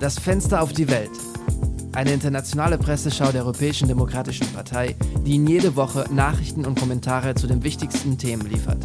Das Fenster auf die Welt. Eine internationale Presseschau der Europäischen Demokratischen Partei, die Ihnen jede Woche Nachrichten und Kommentare zu den wichtigsten Themen liefert.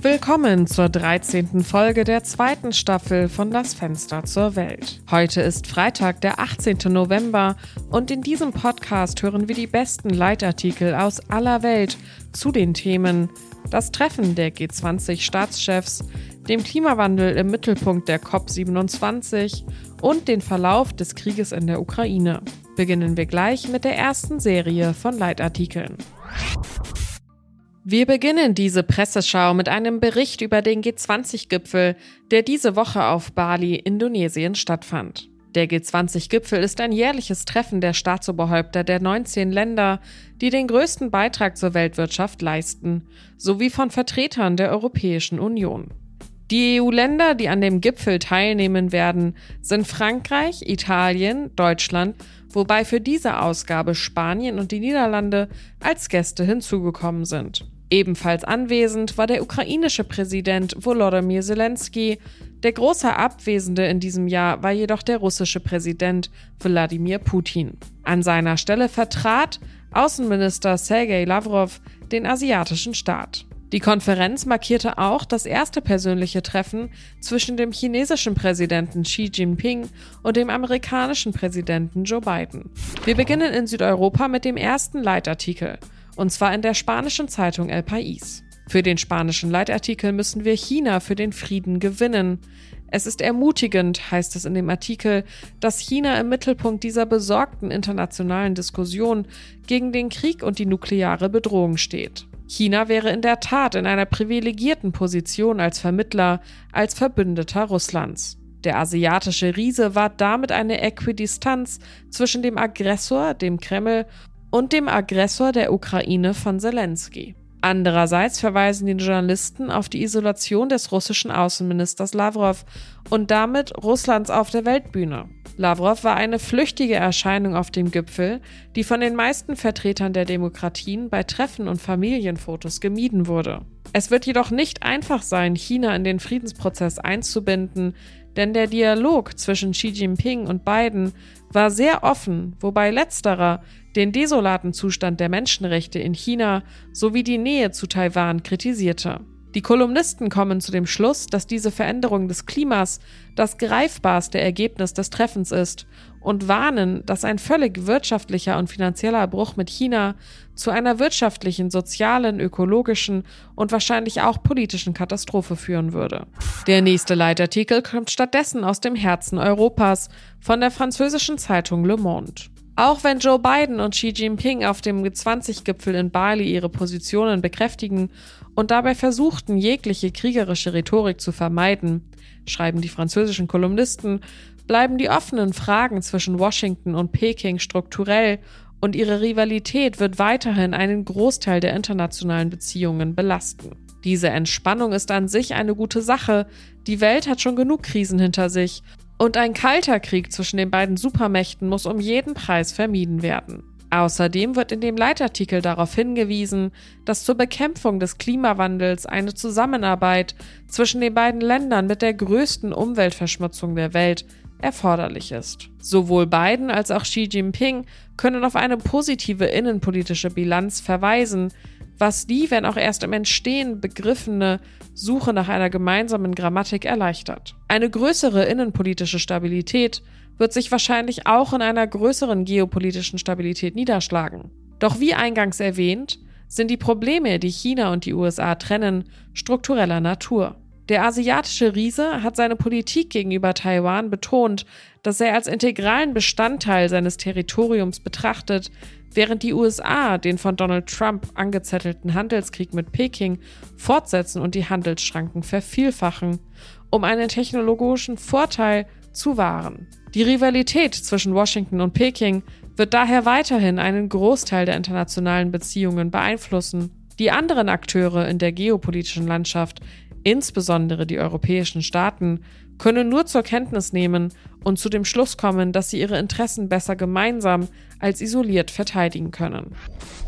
Willkommen zur 13. Folge der zweiten Staffel von Das Fenster zur Welt. Heute ist Freitag, der 18. November und in diesem Podcast hören wir die besten Leitartikel aus aller Welt zu den Themen das Treffen der G20-Staatschefs, dem Klimawandel im Mittelpunkt der COP27 und den Verlauf des Krieges in der Ukraine. Beginnen wir gleich mit der ersten Serie von Leitartikeln. Wir beginnen diese Presseschau mit einem Bericht über den G20-Gipfel, der diese Woche auf Bali, Indonesien stattfand. Der G20-Gipfel ist ein jährliches Treffen der Staatsoberhäupter der 19 Länder, die den größten Beitrag zur Weltwirtschaft leisten, sowie von Vertretern der Europäischen Union. Die EU-Länder, die an dem Gipfel teilnehmen werden, sind Frankreich, Italien, Deutschland, wobei für diese Ausgabe Spanien und die Niederlande als Gäste hinzugekommen sind. Ebenfalls anwesend war der ukrainische Präsident Volodymyr Zelensky. Der große Abwesende in diesem Jahr war jedoch der russische Präsident Wladimir Putin. An seiner Stelle vertrat Außenminister Sergei Lavrov den asiatischen Staat. Die Konferenz markierte auch das erste persönliche Treffen zwischen dem chinesischen Präsidenten Xi Jinping und dem amerikanischen Präsidenten Joe Biden. Wir beginnen in Südeuropa mit dem ersten Leitartikel und zwar in der spanischen Zeitung El País. Für den spanischen Leitartikel müssen wir China für den Frieden gewinnen. Es ist ermutigend, heißt es in dem Artikel, dass China im Mittelpunkt dieser besorgten internationalen Diskussion gegen den Krieg und die nukleare Bedrohung steht. China wäre in der Tat in einer privilegierten Position als Vermittler, als Verbündeter Russlands. Der asiatische Riese war damit eine Äquidistanz zwischen dem Aggressor, dem Kreml, und dem Aggressor der Ukraine von Zelensky. Andererseits verweisen die Journalisten auf die Isolation des russischen Außenministers Lavrov und damit Russlands auf der Weltbühne. Lavrov war eine flüchtige Erscheinung auf dem Gipfel, die von den meisten Vertretern der Demokratien bei Treffen und Familienfotos gemieden wurde. Es wird jedoch nicht einfach sein, China in den Friedensprozess einzubinden, denn der Dialog zwischen Xi Jinping und Biden war sehr offen, wobei letzterer den desolaten Zustand der Menschenrechte in China sowie die Nähe zu Taiwan kritisierte. Die Kolumnisten kommen zu dem Schluss, dass diese Veränderung des Klimas das greifbarste Ergebnis des Treffens ist und warnen, dass ein völlig wirtschaftlicher und finanzieller Bruch mit China zu einer wirtschaftlichen, sozialen, ökologischen und wahrscheinlich auch politischen Katastrophe führen würde. Der nächste Leitartikel kommt stattdessen aus dem Herzen Europas von der französischen Zeitung Le Monde. Auch wenn Joe Biden und Xi Jinping auf dem G20-Gipfel in Bali ihre Positionen bekräftigen und dabei versuchten, jegliche kriegerische Rhetorik zu vermeiden, schreiben die französischen Kolumnisten, bleiben die offenen Fragen zwischen Washington und Peking strukturell und ihre Rivalität wird weiterhin einen Großteil der internationalen Beziehungen belasten. Diese Entspannung ist an sich eine gute Sache. Die Welt hat schon genug Krisen hinter sich und ein kalter Krieg zwischen den beiden Supermächten muss um jeden Preis vermieden werden. Außerdem wird in dem Leitartikel darauf hingewiesen, dass zur Bekämpfung des Klimawandels eine Zusammenarbeit zwischen den beiden Ländern mit der größten Umweltverschmutzung der Welt erforderlich ist. Sowohl Biden als auch Xi Jinping können auf eine positive innenpolitische Bilanz verweisen, was die, wenn auch erst im Entstehen begriffene Suche nach einer gemeinsamen Grammatik erleichtert. Eine größere innenpolitische Stabilität wird sich wahrscheinlich auch in einer größeren geopolitischen Stabilität niederschlagen. Doch wie eingangs erwähnt, sind die Probleme, die China und die USA trennen, struktureller Natur. Der asiatische Riese hat seine Politik gegenüber Taiwan betont, dass er als integralen Bestandteil seines Territoriums betrachtet, während die USA den von Donald Trump angezettelten Handelskrieg mit Peking fortsetzen und die Handelsschranken vervielfachen, um einen technologischen Vorteil zu wahren. Die Rivalität zwischen Washington und Peking wird daher weiterhin einen Großteil der internationalen Beziehungen beeinflussen. Die anderen Akteure in der geopolitischen Landschaft insbesondere die europäischen Staaten, können nur zur Kenntnis nehmen und zu dem Schluss kommen, dass sie ihre Interessen besser gemeinsam als isoliert verteidigen können.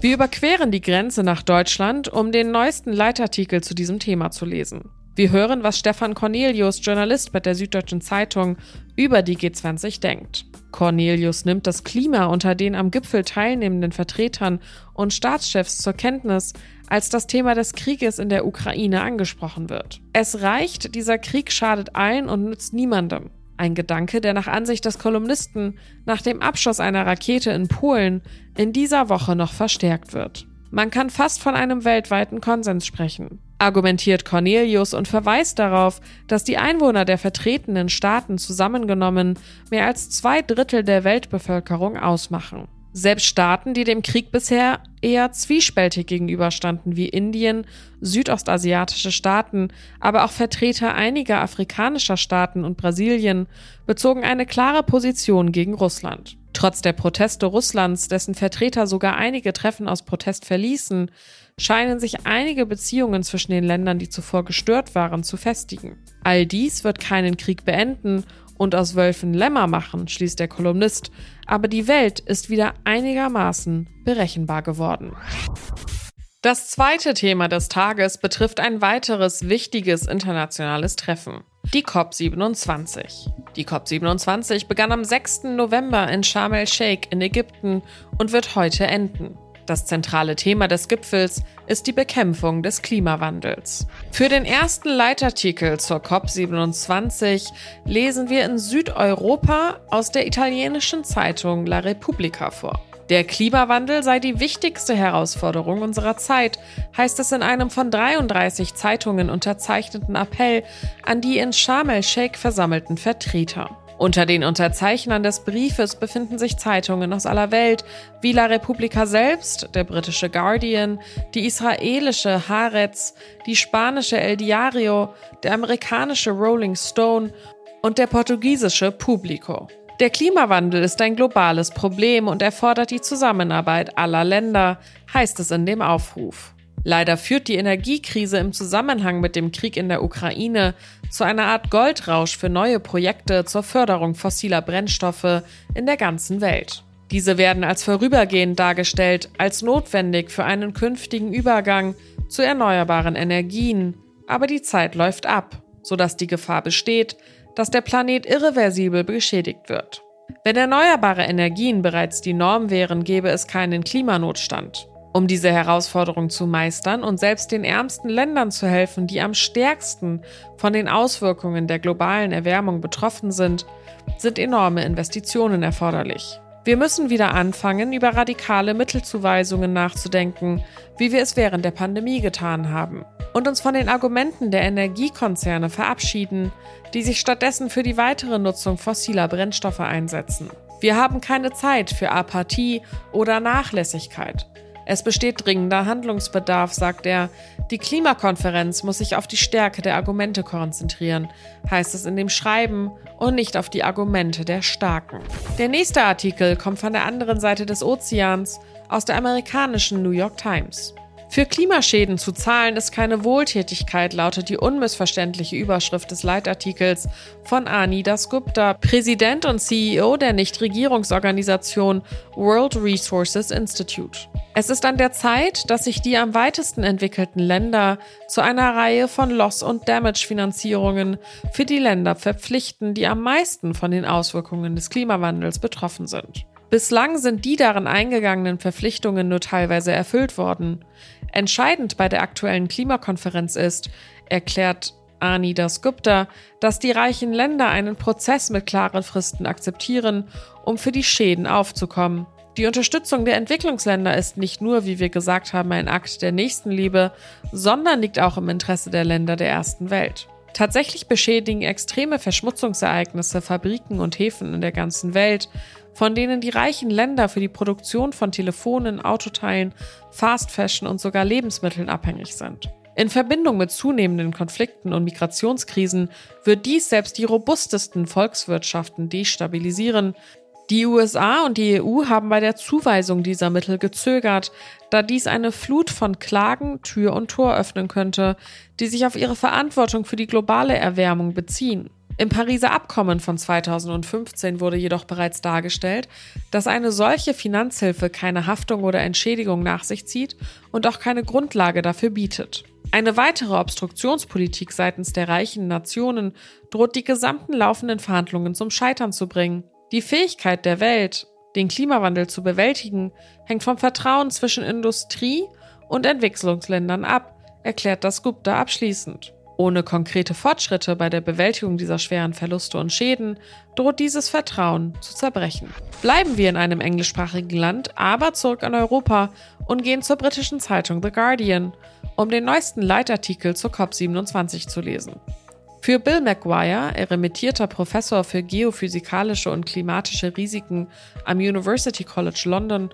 Wir überqueren die Grenze nach Deutschland, um den neuesten Leitartikel zu diesem Thema zu lesen. Wir hören, was Stefan Cornelius, Journalist bei der Süddeutschen Zeitung, über die G20 denkt. Cornelius nimmt das Klima unter den am Gipfel teilnehmenden Vertretern und Staatschefs zur Kenntnis, als das Thema des Krieges in der Ukraine angesprochen wird. Es reicht, dieser Krieg schadet allen und nützt niemandem. Ein Gedanke, der nach Ansicht des Kolumnisten nach dem Abschuss einer Rakete in Polen in dieser Woche noch verstärkt wird. Man kann fast von einem weltweiten Konsens sprechen, argumentiert Cornelius und verweist darauf, dass die Einwohner der vertretenen Staaten zusammengenommen mehr als zwei Drittel der Weltbevölkerung ausmachen. Selbst Staaten, die dem Krieg bisher eher zwiespältig gegenüberstanden, wie Indien, südostasiatische Staaten, aber auch Vertreter einiger afrikanischer Staaten und Brasilien, bezogen eine klare Position gegen Russland. Trotz der Proteste Russlands, dessen Vertreter sogar einige Treffen aus Protest verließen, scheinen sich einige Beziehungen zwischen den Ländern, die zuvor gestört waren, zu festigen. All dies wird keinen Krieg beenden und aus Wölfen Lämmer machen, schließt der Kolumnist, aber die Welt ist wieder einigermaßen berechenbar geworden. Das zweite Thema des Tages betrifft ein weiteres wichtiges internationales Treffen. Die COP27. Die COP27 begann am 6. November in Sharm el-Sheikh in Ägypten und wird heute enden. Das zentrale Thema des Gipfels ist die Bekämpfung des Klimawandels. Für den ersten Leitartikel zur COP27 lesen wir in Südeuropa aus der italienischen Zeitung La Repubblica vor. Der Klimawandel sei die wichtigste Herausforderung unserer Zeit, heißt es in einem von 33 Zeitungen unterzeichneten Appell an die in Sharm el-Sheikh versammelten Vertreter. Unter den Unterzeichnern des Briefes befinden sich Zeitungen aus aller Welt, wie La Repubblica selbst, der britische Guardian, die israelische Haaretz, die spanische El Diario, der amerikanische Rolling Stone und der portugiesische Publico. Der Klimawandel ist ein globales Problem und erfordert die Zusammenarbeit aller Länder, heißt es in dem Aufruf. Leider führt die Energiekrise im Zusammenhang mit dem Krieg in der Ukraine zu einer Art Goldrausch für neue Projekte zur Förderung fossiler Brennstoffe in der ganzen Welt. Diese werden als vorübergehend dargestellt, als notwendig für einen künftigen Übergang zu erneuerbaren Energien, aber die Zeit läuft ab, sodass die Gefahr besteht, dass der Planet irreversibel beschädigt wird. Wenn erneuerbare Energien bereits die Norm wären, gäbe es keinen Klimanotstand. Um diese Herausforderung zu meistern und selbst den ärmsten Ländern zu helfen, die am stärksten von den Auswirkungen der globalen Erwärmung betroffen sind, sind enorme Investitionen erforderlich. Wir müssen wieder anfangen, über radikale Mittelzuweisungen nachzudenken, wie wir es während der Pandemie getan haben, und uns von den Argumenten der Energiekonzerne verabschieden, die sich stattdessen für die weitere Nutzung fossiler Brennstoffe einsetzen. Wir haben keine Zeit für Apathie oder Nachlässigkeit. Es besteht dringender Handlungsbedarf, sagt er. Die Klimakonferenz muss sich auf die Stärke der Argumente konzentrieren, heißt es in dem Schreiben, und nicht auf die Argumente der Starken. Der nächste Artikel kommt von der anderen Seite des Ozeans aus der amerikanischen New York Times. Für Klimaschäden zu zahlen ist keine Wohltätigkeit, lautet die unmissverständliche Überschrift des Leitartikels von Ani Dasgupta, Präsident und CEO der Nichtregierungsorganisation World Resources Institute. Es ist an der Zeit, dass sich die am weitesten entwickelten Länder zu einer Reihe von Loss- und Damage-Finanzierungen für die Länder verpflichten, die am meisten von den Auswirkungen des Klimawandels betroffen sind. Bislang sind die darin eingegangenen Verpflichtungen nur teilweise erfüllt worden. Entscheidend bei der aktuellen Klimakonferenz ist, erklärt Ani Das Gupta, dass die reichen Länder einen Prozess mit klaren Fristen akzeptieren, um für die Schäden aufzukommen. Die Unterstützung der Entwicklungsländer ist nicht nur, wie wir gesagt haben, ein Akt der Nächstenliebe, sondern liegt auch im Interesse der Länder der ersten Welt. Tatsächlich beschädigen extreme Verschmutzungsereignisse Fabriken und Häfen in der ganzen Welt, von denen die reichen Länder für die Produktion von Telefonen, Autoteilen, Fast Fashion und sogar Lebensmitteln abhängig sind. In Verbindung mit zunehmenden Konflikten und Migrationskrisen wird dies selbst die robustesten Volkswirtschaften destabilisieren, die USA und die EU haben bei der Zuweisung dieser Mittel gezögert, da dies eine Flut von Klagen Tür und Tor öffnen könnte, die sich auf ihre Verantwortung für die globale Erwärmung beziehen. Im Pariser Abkommen von 2015 wurde jedoch bereits dargestellt, dass eine solche Finanzhilfe keine Haftung oder Entschädigung nach sich zieht und auch keine Grundlage dafür bietet. Eine weitere Obstruktionspolitik seitens der reichen Nationen droht die gesamten laufenden Verhandlungen zum Scheitern zu bringen. Die Fähigkeit der Welt, den Klimawandel zu bewältigen, hängt vom Vertrauen zwischen Industrie und Entwicklungsländern ab, erklärt das Gupta abschließend. Ohne konkrete Fortschritte bei der Bewältigung dieser schweren Verluste und Schäden droht dieses Vertrauen zu zerbrechen. Bleiben wir in einem englischsprachigen Land, aber zurück an Europa und gehen zur britischen Zeitung The Guardian, um den neuesten Leitartikel zur COP27 zu lesen. Für Bill McGuire, eremitierter Professor für geophysikalische und klimatische Risiken am University College London,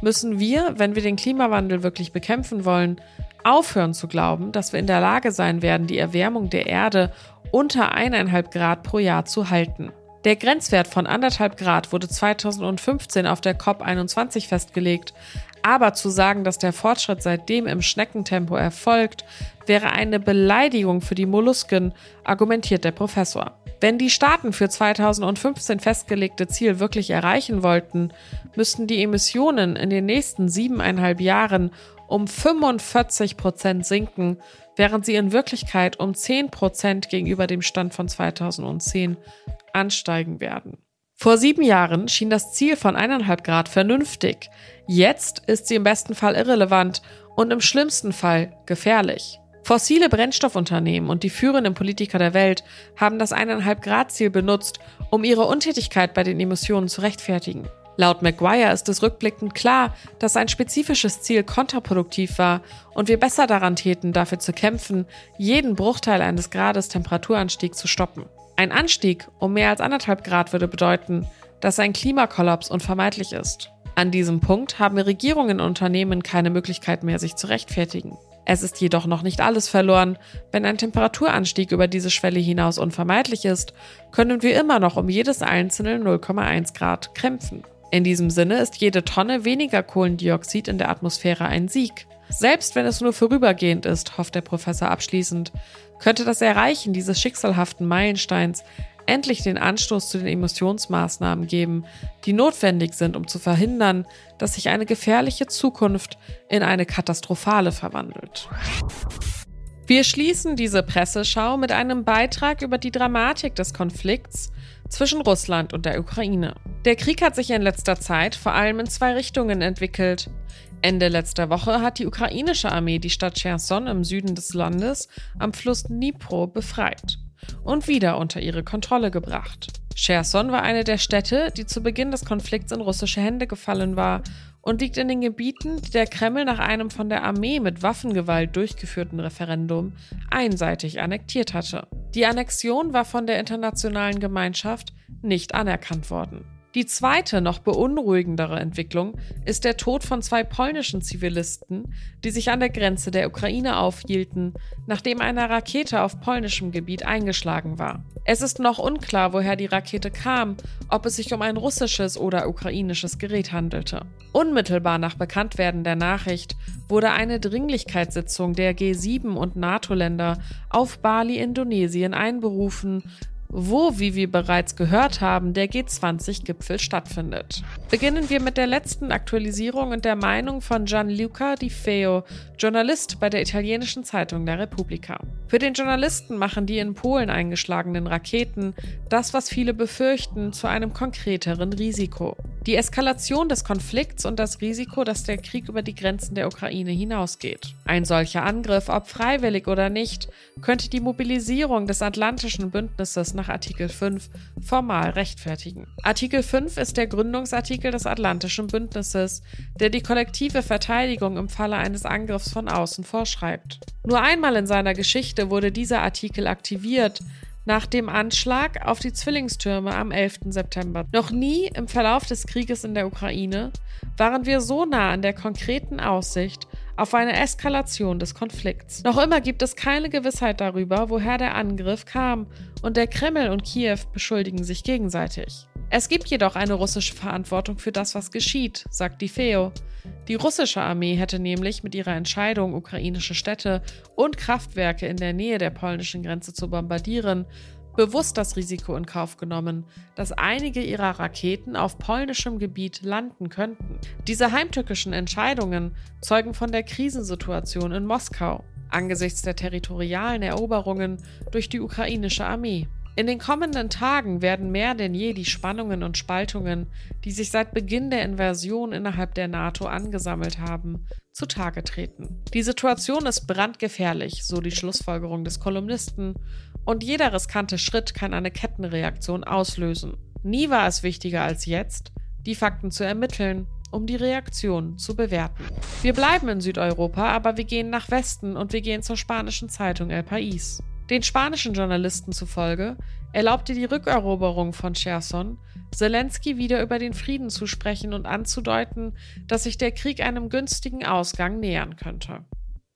müssen wir, wenn wir den Klimawandel wirklich bekämpfen wollen, aufhören zu glauben, dass wir in der Lage sein werden, die Erwärmung der Erde unter eineinhalb Grad pro Jahr zu halten. Der Grenzwert von anderthalb Grad wurde 2015 auf der COP21 festgelegt, aber zu sagen, dass der Fortschritt seitdem im Schneckentempo erfolgt, wäre eine Beleidigung für die Mollusken, argumentiert der Professor. Wenn die Staaten für 2015 festgelegte Ziel wirklich erreichen wollten, müssten die Emissionen in den nächsten siebeneinhalb Jahren um 45 Prozent sinken, während sie in Wirklichkeit um 10 Prozent gegenüber dem Stand von 2010 ansteigen werden. Vor sieben Jahren schien das Ziel von eineinhalb Grad vernünftig. Jetzt ist sie im besten Fall irrelevant und im schlimmsten Fall gefährlich. Fossile Brennstoffunternehmen und die führenden Politiker der Welt haben das eineinhalb Grad Ziel benutzt, um ihre Untätigkeit bei den Emissionen zu rechtfertigen. Laut McGuire ist es rückblickend klar, dass ein spezifisches Ziel kontraproduktiv war und wir besser daran täten, dafür zu kämpfen, jeden Bruchteil eines Grades Temperaturanstieg zu stoppen. Ein Anstieg um mehr als anderthalb Grad würde bedeuten, dass ein Klimakollaps unvermeidlich ist. An diesem Punkt haben Regierungen und Unternehmen keine Möglichkeit mehr, sich zu rechtfertigen. Es ist jedoch noch nicht alles verloren. Wenn ein Temperaturanstieg über diese Schwelle hinaus unvermeidlich ist, können wir immer noch um jedes einzelne 0,1 Grad kämpfen. In diesem Sinne ist jede Tonne weniger Kohlendioxid in der Atmosphäre ein Sieg. Selbst wenn es nur vorübergehend ist, hofft der Professor abschließend, könnte das Erreichen dieses schicksalhaften Meilensteins endlich den Anstoß zu den Emissionsmaßnahmen geben, die notwendig sind, um zu verhindern, dass sich eine gefährliche Zukunft in eine katastrophale verwandelt. Wir schließen diese Presseschau mit einem Beitrag über die Dramatik des Konflikts zwischen Russland und der Ukraine. Der Krieg hat sich in letzter Zeit vor allem in zwei Richtungen entwickelt. Ende letzter Woche hat die ukrainische Armee die Stadt Cherson im Süden des Landes am Fluss Dnipro befreit und wieder unter ihre Kontrolle gebracht. Cherson war eine der Städte, die zu Beginn des Konflikts in russische Hände gefallen war und liegt in den Gebieten, die der Kreml nach einem von der Armee mit Waffengewalt durchgeführten Referendum einseitig annektiert hatte. Die Annexion war von der internationalen Gemeinschaft nicht anerkannt worden. Die zweite, noch beunruhigendere Entwicklung ist der Tod von zwei polnischen Zivilisten, die sich an der Grenze der Ukraine aufhielten, nachdem eine Rakete auf polnischem Gebiet eingeschlagen war. Es ist noch unklar, woher die Rakete kam, ob es sich um ein russisches oder ukrainisches Gerät handelte. Unmittelbar nach Bekanntwerden der Nachricht wurde eine Dringlichkeitssitzung der G7 und NATO-Länder auf Bali, Indonesien einberufen, wo, wie wir bereits gehört haben, der G20-Gipfel stattfindet. Beginnen wir mit der letzten Aktualisierung und der Meinung von Gianluca Di Feo, Journalist bei der italienischen Zeitung La Repubblica. Für den Journalisten machen die in Polen eingeschlagenen Raketen das, was viele befürchten, zu einem konkreteren Risiko. Die Eskalation des Konflikts und das Risiko, dass der Krieg über die Grenzen der Ukraine hinausgeht. Ein solcher Angriff, ob freiwillig oder nicht, könnte die Mobilisierung des Atlantischen Bündnisses nach Artikel 5 formal rechtfertigen. Artikel 5 ist der Gründungsartikel des Atlantischen Bündnisses, der die kollektive Verteidigung im Falle eines Angriffs von außen vorschreibt. Nur einmal in seiner Geschichte wurde dieser Artikel aktiviert, nach dem Anschlag auf die Zwillingstürme am 11. September. Noch nie im Verlauf des Krieges in der Ukraine waren wir so nah an der konkreten Aussicht auf eine Eskalation des Konflikts. Noch immer gibt es keine Gewissheit darüber, woher der Angriff kam, und der Kreml und Kiew beschuldigen sich gegenseitig. Es gibt jedoch eine russische Verantwortung für das, was geschieht, sagt die FEO. Die russische Armee hätte nämlich mit ihrer Entscheidung, ukrainische Städte und Kraftwerke in der Nähe der polnischen Grenze zu bombardieren, bewusst das Risiko in Kauf genommen, dass einige ihrer Raketen auf polnischem Gebiet landen könnten. Diese heimtückischen Entscheidungen zeugen von der Krisensituation in Moskau angesichts der territorialen Eroberungen durch die ukrainische Armee. In den kommenden Tagen werden mehr denn je die Spannungen und Spaltungen, die sich seit Beginn der Invasion innerhalb der NATO angesammelt haben, zutage treten. Die Situation ist brandgefährlich, so die Schlussfolgerung des Kolumnisten, und jeder riskante Schritt kann eine Kettenreaktion auslösen. Nie war es wichtiger als jetzt, die Fakten zu ermitteln, um die Reaktion zu bewerten. Wir bleiben in Südeuropa, aber wir gehen nach Westen und wir gehen zur spanischen Zeitung El País. Den spanischen Journalisten zufolge erlaubte die Rückeroberung von Cherson Zelensky wieder über den Frieden zu sprechen und anzudeuten, dass sich der Krieg einem günstigen Ausgang nähern könnte.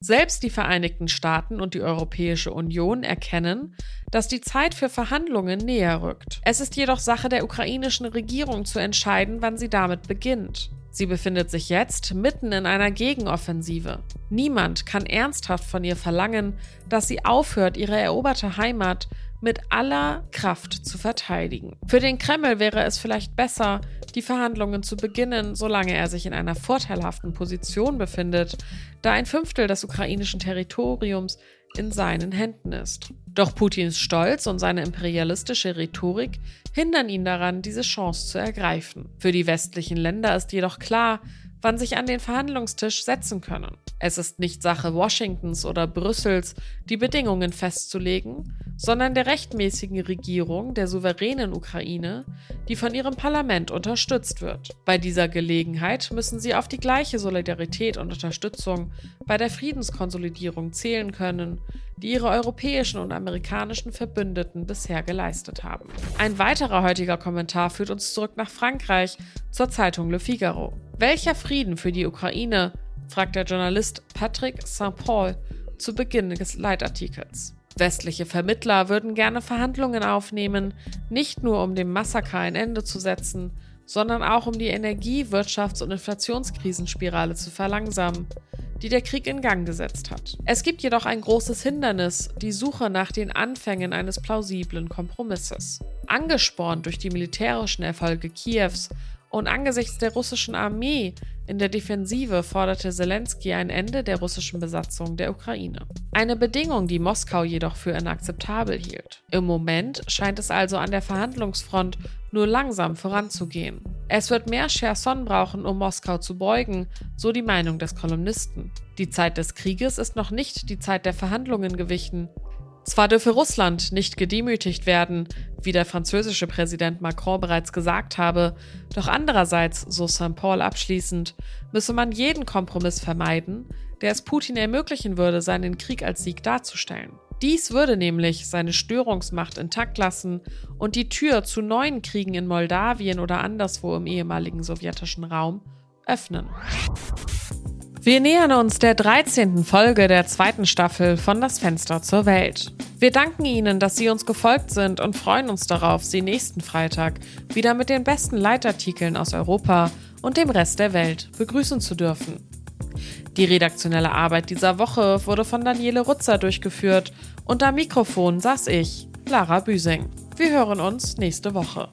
Selbst die Vereinigten Staaten und die Europäische Union erkennen, dass die Zeit für Verhandlungen näher rückt. Es ist jedoch Sache der ukrainischen Regierung zu entscheiden, wann sie damit beginnt. Sie befindet sich jetzt mitten in einer Gegenoffensive. Niemand kann ernsthaft von ihr verlangen, dass sie aufhört, ihre eroberte Heimat mit aller Kraft zu verteidigen. Für den Kreml wäre es vielleicht besser, die Verhandlungen zu beginnen, solange er sich in einer vorteilhaften Position befindet, da ein Fünftel des ukrainischen Territoriums in seinen Händen ist. Doch Putins Stolz und seine imperialistische Rhetorik hindern ihn daran, diese Chance zu ergreifen. Für die westlichen Länder ist jedoch klar, wann sich an den Verhandlungstisch setzen können. Es ist nicht Sache Washingtons oder Brüssels, die Bedingungen festzulegen, sondern der rechtmäßigen Regierung der souveränen Ukraine, die von ihrem Parlament unterstützt wird. Bei dieser Gelegenheit müssen sie auf die gleiche Solidarität und Unterstützung bei der Friedenskonsolidierung zählen können, die ihre europäischen und amerikanischen Verbündeten bisher geleistet haben. Ein weiterer heutiger Kommentar führt uns zurück nach Frankreich zur Zeitung Le Figaro. Welcher Frieden für die Ukraine? fragt der Journalist Patrick Saint-Paul zu Beginn des Leitartikels. Westliche Vermittler würden gerne Verhandlungen aufnehmen, nicht nur um dem Massaker ein Ende zu setzen, sondern auch um die Energie-, Wirtschafts- und Inflationskrisenspirale zu verlangsamen, die der Krieg in Gang gesetzt hat. Es gibt jedoch ein großes Hindernis, die Suche nach den Anfängen eines plausiblen Kompromisses. Angespornt durch die militärischen Erfolge Kiews und angesichts der russischen Armee in der Defensive forderte Zelensky ein Ende der russischen Besatzung der Ukraine. Eine Bedingung, die Moskau jedoch für inakzeptabel hielt. Im Moment scheint es also an der Verhandlungsfront nur langsam voranzugehen. Es wird mehr Cherson brauchen, um Moskau zu beugen, so die Meinung des Kolumnisten. Die Zeit des Krieges ist noch nicht die Zeit der Verhandlungen gewichen, zwar dürfe Russland nicht gedemütigt werden, wie der französische Präsident Macron bereits gesagt habe, doch andererseits, so St. Paul abschließend, müsse man jeden Kompromiss vermeiden, der es Putin ermöglichen würde, seinen Krieg als Sieg darzustellen. Dies würde nämlich seine Störungsmacht intakt lassen und die Tür zu neuen Kriegen in Moldawien oder anderswo im ehemaligen sowjetischen Raum öffnen. Wir nähern uns der 13. Folge der zweiten Staffel von Das Fenster zur Welt. Wir danken Ihnen, dass Sie uns gefolgt sind und freuen uns darauf, Sie nächsten Freitag wieder mit den besten Leitartikeln aus Europa und dem Rest der Welt begrüßen zu dürfen. Die redaktionelle Arbeit dieser Woche wurde von Daniele Rutzer durchgeführt und am Mikrofon saß ich, Lara Büsing. Wir hören uns nächste Woche.